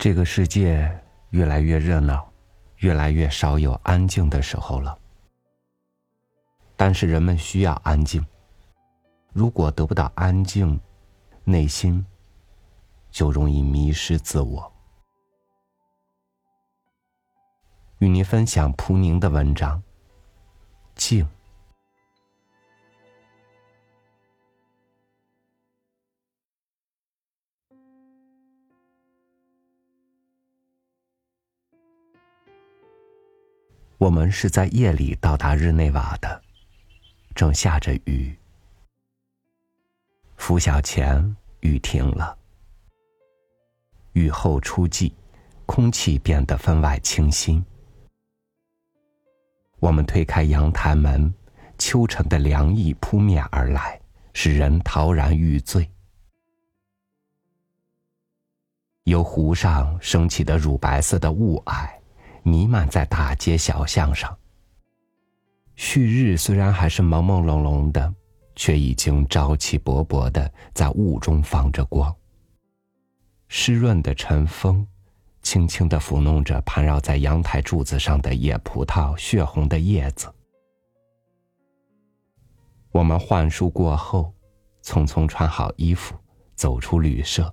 这个世界越来越热闹，越来越少有安静的时候了。但是人们需要安静。如果得不到安静，内心就容易迷失自我。与您分享蒲宁的文章《静》。我们是在夜里到达日内瓦的，正下着雨。拂晓前，雨停了，雨后初霁，空气变得分外清新。我们推开阳台门，秋晨的凉意扑面而来，使人陶然欲醉。由湖上升起的乳白色的雾霭。弥漫在大街小巷上。旭日虽然还是朦朦胧胧的，却已经朝气勃勃的在雾中放着光。湿润的晨风，轻轻的抚弄着盘绕在阳台柱子上的野葡萄血红的叶子。我们换书过后，匆匆穿好衣服，走出旅社。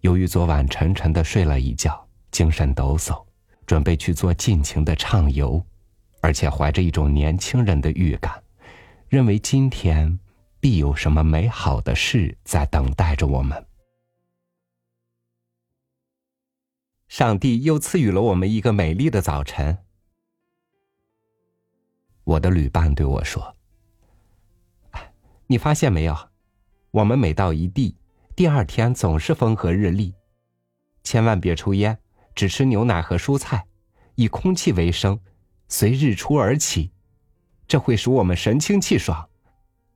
由于昨晚沉沉的睡了一觉。精神抖擞，准备去做尽情的畅游，而且怀着一种年轻人的预感，认为今天必有什么美好的事在等待着我们。上帝又赐予了我们一个美丽的早晨。我的旅伴对我说：“你发现没有，我们每到一地，第二天总是风和日丽，千万别抽烟。”只吃牛奶和蔬菜，以空气为生，随日出而起，这会使我们神清气爽。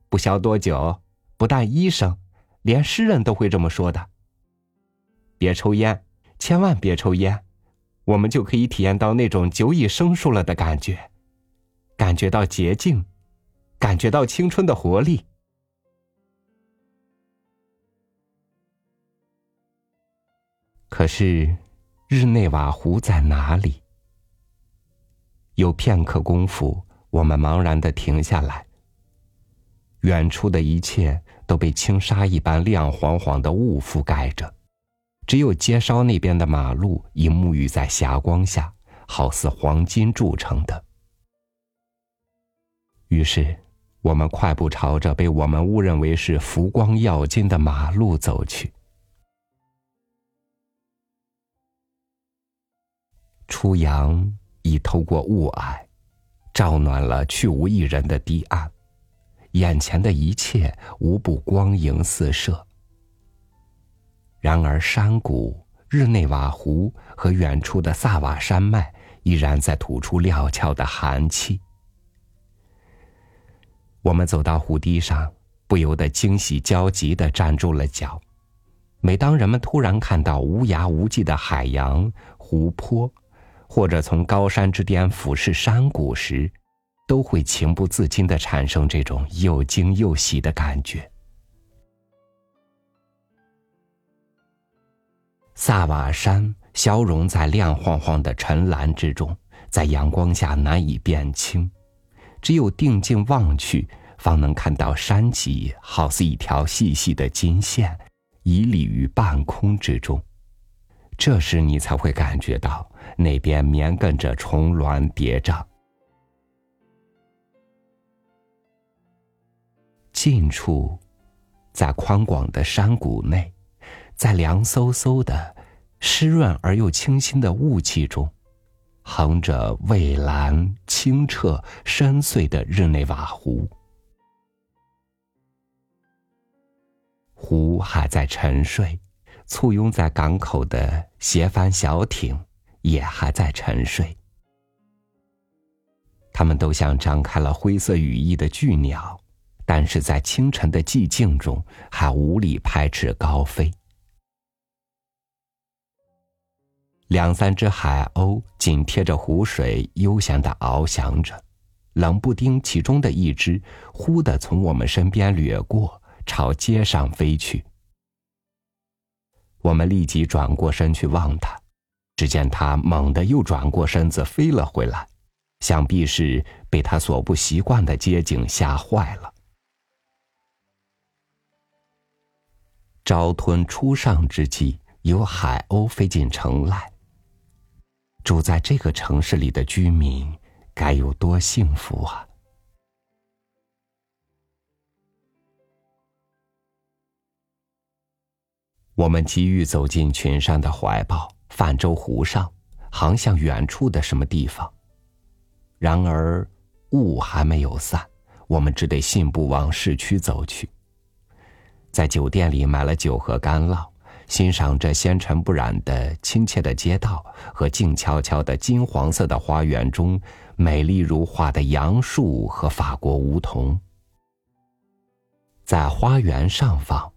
不消多久，不但医生，连诗人都会这么说的。别抽烟，千万别抽烟，我们就可以体验到那种久已生疏了的感觉，感觉到洁净，感觉到青春的活力。可是。日内瓦湖在哪里？有片刻功夫，我们茫然的停下来。远处的一切都被轻纱一般亮晃晃的雾覆盖着，只有街梢那边的马路已沐浴在霞光下，好似黄金铸成的。于是，我们快步朝着被我们误认为是浮光耀金的马路走去。初阳已透过雾霭，照暖了去无一人的堤岸，眼前的一切无不光影四射。然而，山谷、日内瓦湖和远处的萨瓦山脉依然在吐出料峭的寒气。我们走到湖堤上，不由得惊喜交集的站住了脚。每当人们突然看到无涯无际的海洋、湖泊，或者从高山之巅俯视山谷时，都会情不自禁的产生这种又惊又喜的感觉。萨瓦山消融在亮晃晃的晨蓝之中，在阳光下难以辨清，只有定睛望去，方能看到山脊好似一条细细的金线，屹立于半空之中。这时，你才会感觉到那边绵亘着重峦叠嶂。近处，在宽广的山谷内，在凉飕飕的、湿润而又清新的雾气中，横着蔚蓝、清澈、深邃的日内瓦湖。湖还在沉睡。簇拥在港口的斜帆小艇也还在沉睡，它们都像张开了灰色羽翼的巨鸟，但是在清晨的寂静中还无力拍翅高飞。两三只海鸥紧贴着湖水悠闲的翱翔着，冷不丁，其中的一只忽地从我们身边掠过，朝街上飞去。我们立即转过身去望他，只见他猛地又转过身子飞了回来，想必是被他所不习惯的街景吓坏了。朝吞初上之际，有海鸥飞进城来。住在这个城市里的居民，该有多幸福啊！我们急于走进群山的怀抱，泛舟湖上，航向远处的什么地方。然而雾还没有散，我们只得信步往市区走去。在酒店里买了酒和干酪，欣赏着纤尘不染的亲切的街道和静悄悄的金黄色的花园中美丽如画的杨树和法国梧桐。在花园上方，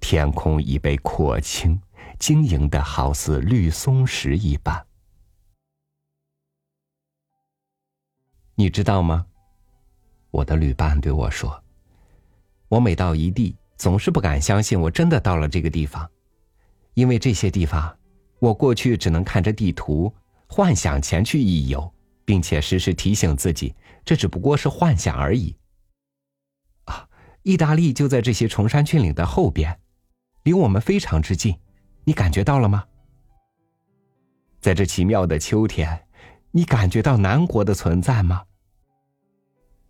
天空已被廓清，晶莹的好似绿松石一般。你知道吗？我的旅伴对我说：“我每到一地。”总是不敢相信，我真的到了这个地方，因为这些地方，我过去只能看着地图幻想前去一游，并且时时提醒自己，这只不过是幻想而已。啊，意大利就在这些崇山峻岭的后边，离我们非常之近，你感觉到了吗？在这奇妙的秋天，你感觉到南国的存在吗？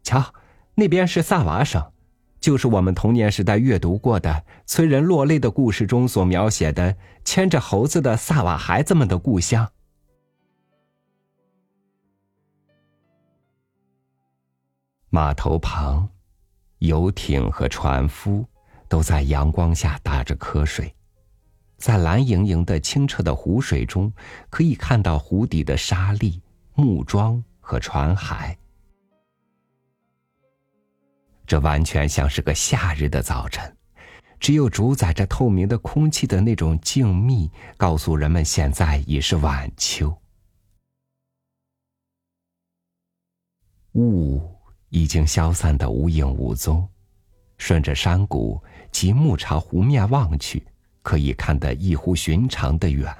瞧，那边是萨瓦省。就是我们童年时代阅读过的催人落泪的故事中所描写的牵着猴子的萨瓦孩子们的故乡。码头旁，游艇和船夫都在阳光下打着瞌睡，在蓝盈盈的清澈的湖水中，可以看到湖底的沙砾、木桩和船骸。这完全像是个夏日的早晨，只有主宰着透明的空气的那种静谧，告诉人们现在已是晚秋。雾已经消散的无影无踪，顺着山谷极目朝湖面望去，可以看得异乎寻常的远。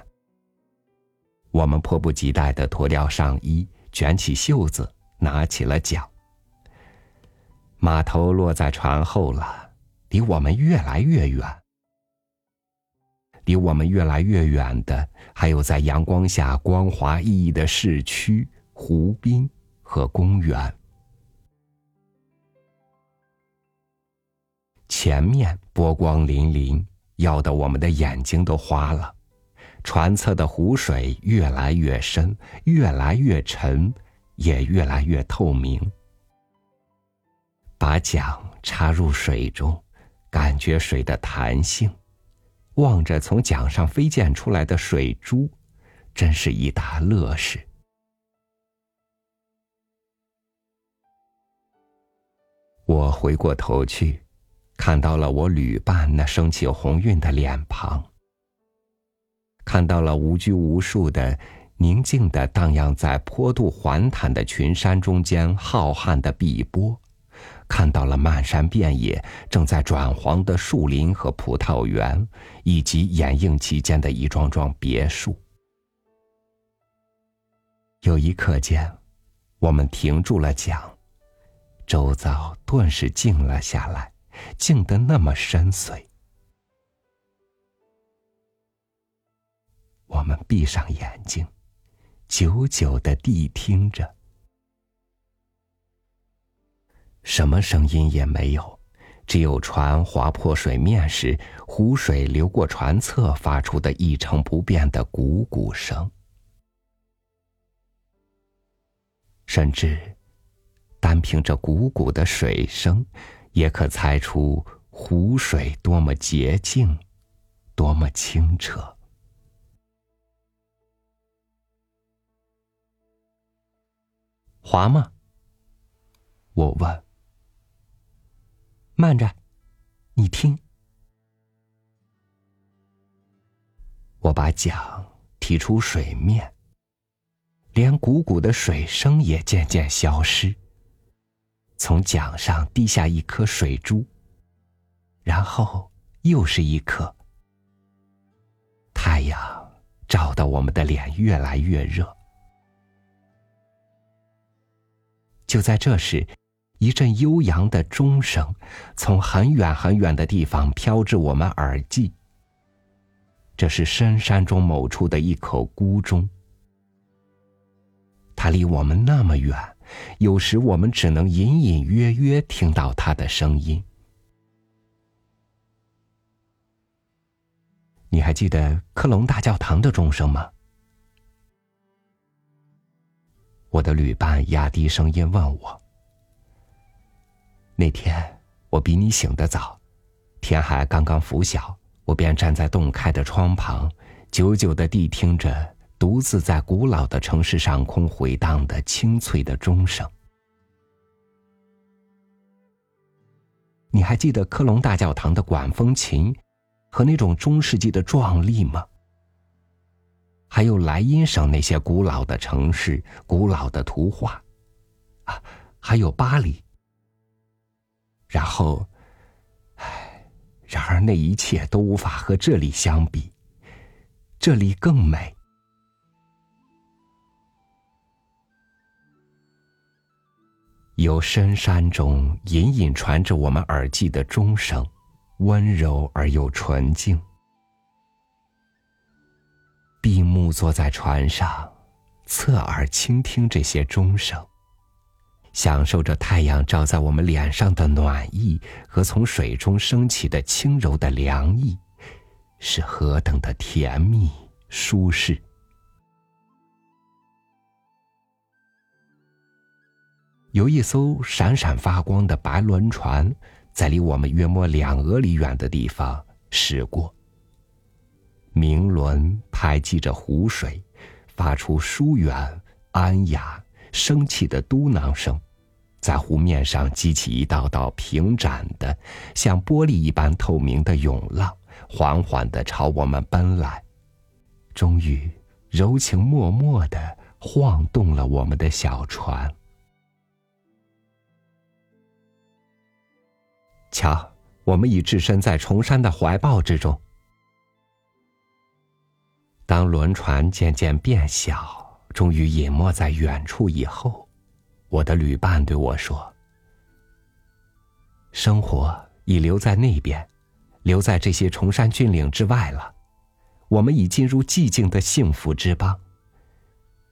我们迫不及待的脱掉上衣，卷起袖子，拿起了桨。码头落在船后了，离我们越来越远。离我们越来越远的，还有在阳光下光滑熠熠的市区、湖滨和公园。前面波光粼粼，耀得我们的眼睛都花了。船侧的湖水越来越深，越来越沉，也越来越透明。把桨插入水中，感觉水的弹性，望着从桨上飞溅出来的水珠，真是一大乐事。我回过头去，看到了我旅伴那升起红晕的脸庞，看到了无拘无束的、宁静的荡漾在坡度缓坦的群山中间浩瀚的碧波。看到了漫山遍野正在转黄的树林和葡萄园，以及掩映其间的一幢幢别墅。有一刻间，我们停住了桨，周遭顿时静了下来，静得那么深邃。我们闭上眼睛，久久的谛听着。什么声音也没有，只有船划破水面时，湖水流过船侧发出的一成不变的汩汩声。甚至，单凭这汩汩的水声，也可猜出湖水多么洁净，多么清澈。滑吗？我问。慢着，你听。我把桨提出水面，连汩汩的水声也渐渐消失。从桨上滴下一颗水珠，然后又是一颗。太阳照得我们的脸越来越热。就在这时，一阵悠扬的钟声从很远很远的地方飘至我们耳际。这是深山中某处的一口孤钟，它离我们那么远，有时我们只能隐隐约约听到它的声音。你还记得科隆大教堂的钟声吗？我的旅伴压低声音问我。那天我比你醒得早，天还刚刚拂晓，我便站在洞开的窗旁，久久的谛听着独自在古老的城市上空回荡的清脆的钟声。你还记得科隆大教堂的管风琴？和那种中世纪的壮丽吗？还有莱茵省那些古老的城市、古老的图画，啊，还有巴黎。然后，唉，然而那一切都无法和这里相比，这里更美。由深山中隐隐传着我们耳际的钟声。温柔而又纯净。闭目坐在船上，侧耳倾听这些钟声，享受着太阳照在我们脸上的暖意和从水中升起的轻柔的凉意，是何等的甜蜜舒适！有一艘闪闪发光的白轮船。在离我们约莫两俄里远的地方驶过。明轮拍击着湖水，发出疏远、安雅、生气的嘟囔声，在湖面上激起一道道平展的、像玻璃一般透明的涌浪，缓缓的朝我们奔来，终于柔情脉脉的晃动了我们的小船。瞧，我们已置身在崇山的怀抱之中。当轮船渐渐变小，终于隐没在远处以后，我的旅伴对我说：“生活已留在那边，留在这些崇山峻岭之外了。我们已进入寂静的幸福之邦。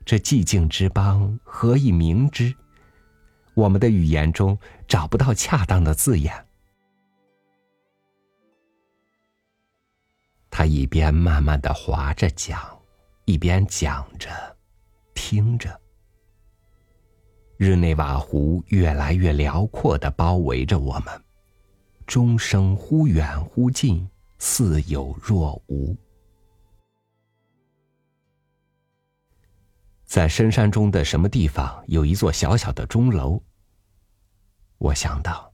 这寂静之邦何以明之？我们的语言中找不到恰当的字眼。”他一边慢慢的划着桨，一边讲着，听着。日内瓦湖越来越辽阔的包围着我们，钟声忽远忽近，似有若无。在深山中的什么地方，有一座小小的钟楼。我想到，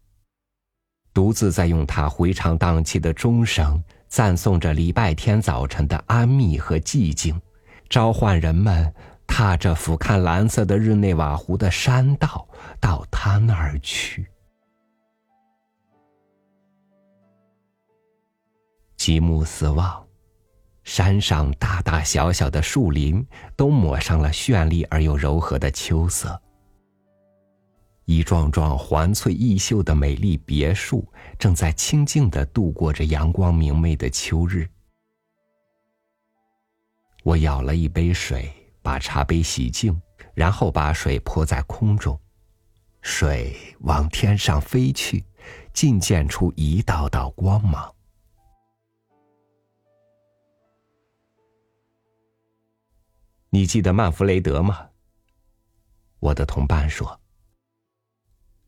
独自在用它回肠荡气的钟声。赞颂着礼拜天早晨的安谧和寂静，召唤人们踏着俯瞰蓝色的日内瓦湖的山道到他那儿去。极目四望，山上大大小小的树林都抹上了绚丽而又柔和的秋色。一幢幢环翠异秀的美丽别墅，正在清静的度过着阳光明媚的秋日。我舀了一杯水，把茶杯洗净，然后把水泼在空中，水往天上飞去，尽溅出一道道光芒。你记得曼弗雷德吗？我的同伴说。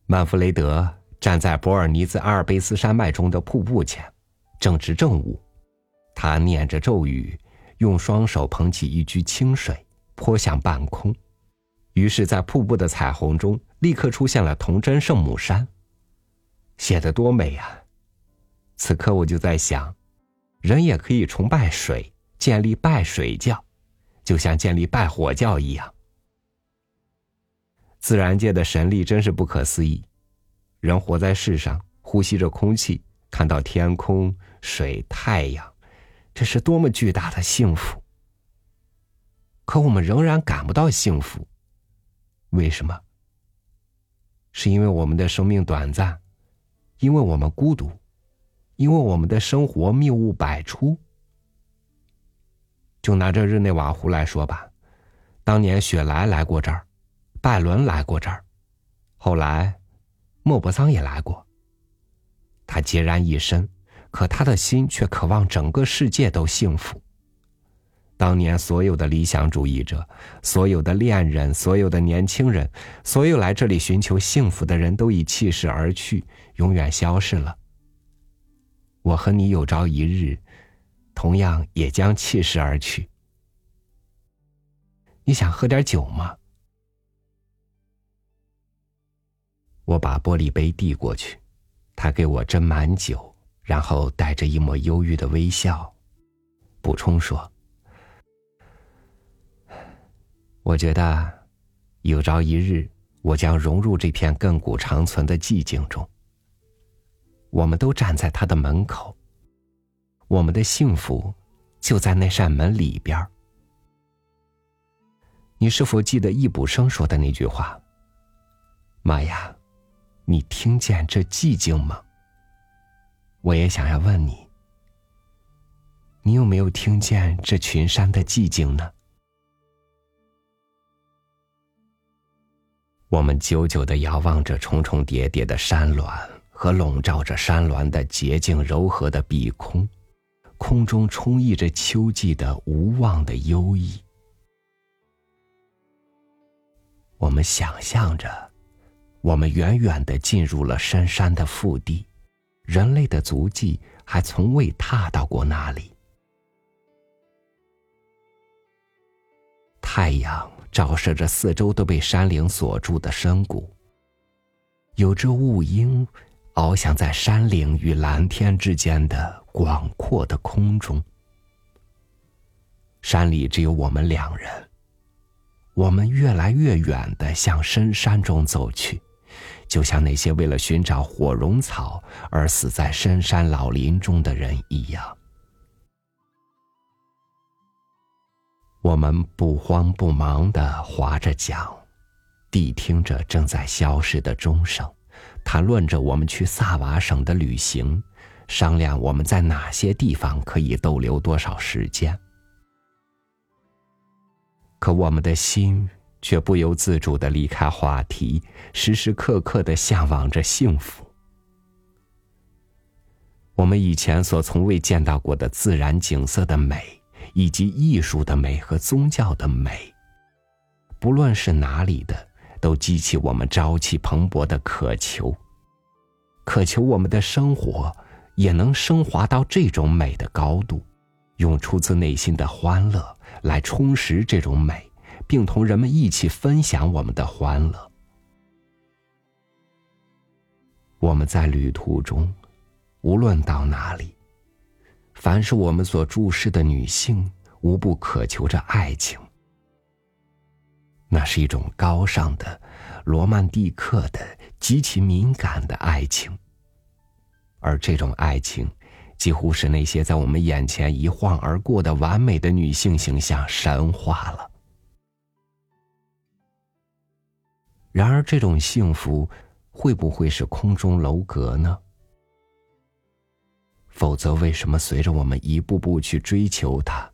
曼弗雷德站在博尔尼兹阿尔卑斯山脉中的瀑布前，正值正午。他念着咒语，用双手捧起一掬清水，泼向半空。于是，在瀑布的彩虹中，立刻出现了童真圣母山，写得多美啊！此刻我就在想，人也可以崇拜水，建立拜水教，就像建立拜火教一样。自然界的神力真是不可思议。人活在世上，呼吸着空气，看到天空、水、太阳，这是多么巨大的幸福！可我们仍然感不到幸福。为什么？是因为我们的生命短暂，因为我们孤独，因为我们的生活谬误百出。就拿这日内瓦湖来说吧，当年雪莱来过这儿，拜伦来过这儿，后来莫泊桑也来过。他孑然一身，可他的心却渴望整个世界都幸福。当年所有的理想主义者，所有的恋人，所有的年轻人，所有来这里寻求幸福的人都已弃世而去，永远消失了。我和你有朝一日，同样也将弃世而去。你想喝点酒吗？我把玻璃杯递过去，他给我斟满酒，然后带着一抹忧郁的微笑，补充说。我觉得，有朝一日，我将融入这片亘古长存的寂静中。我们都站在他的门口，我们的幸福就在那扇门里边儿你是否记得易卜生说的那句话？妈呀，你听见这寂静吗？我也想要问你，你有没有听见这群山的寂静呢？我们久久的遥望着重重叠叠的山峦和笼罩着山峦的洁净柔和的碧空，空中充溢着秋季的无望的忧郁。我们想象着，我们远远的进入了深山的腹地，人类的足迹还从未踏到过那里。太阳。照射着四周都被山岭锁住的深谷。有只雾鹰，翱翔在山岭与蓝天之间的广阔的空中。山里只有我们两人。我们越来越远的向深山中走去，就像那些为了寻找火绒草而死在深山老林中的人一样。我们不慌不忙的划着桨，谛听着正在消失的钟声，谈论着我们去萨瓦省的旅行，商量我们在哪些地方可以逗留多少时间。可我们的心却不由自主的离开话题，时时刻刻的向往着幸福。我们以前所从未见到过的自然景色的美。以及艺术的美和宗教的美，不论是哪里的，都激起我们朝气蓬勃的渴求。渴求我们的生活也能升华到这种美的高度，用出自内心的欢乐来充实这种美，并同人们一起分享我们的欢乐。我们在旅途中，无论到哪里。凡是我们所注视的女性，无不渴求着爱情。那是一种高尚的、罗曼蒂克的、极其敏感的爱情。而这种爱情，几乎使那些在我们眼前一晃而过的完美的女性形象神化了。然而，这种幸福会不会是空中楼阁呢？否则，为什么随着我们一步步去追求它，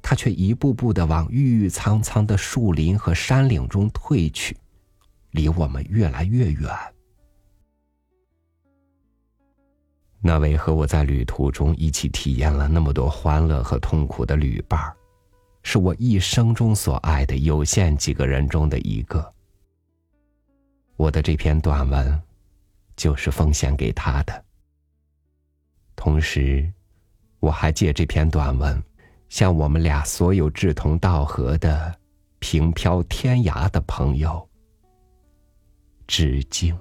它却一步步的往郁郁苍苍的树林和山岭中退去，离我们越来越远？那位和我在旅途中一起体验了那么多欢乐和痛苦的旅伴儿，是我一生中所爱的有限几个人中的一个。我的这篇短文，就是奉献给他的。同时，我还借这篇短文，向我们俩所有志同道合的平飘天涯的朋友致敬。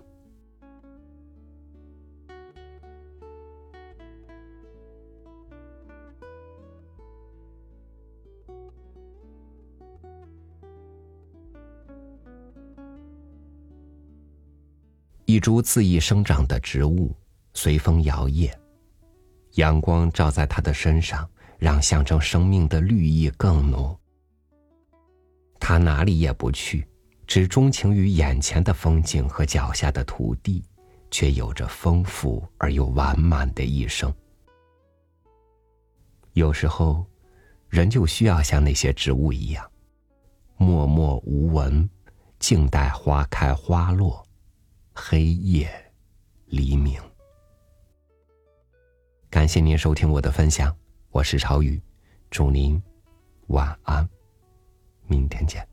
一株恣意生长的植物，随风摇曳。阳光照在他的身上，让象征生命的绿意更浓。他哪里也不去，只钟情于眼前的风景和脚下的土地，却有着丰富而又完满的一生。有时候，人就需要像那些植物一样，默默无闻，静待花开花落，黑夜黎明。感谢您收听我的分享，我是朝雨，祝您晚安，明天见。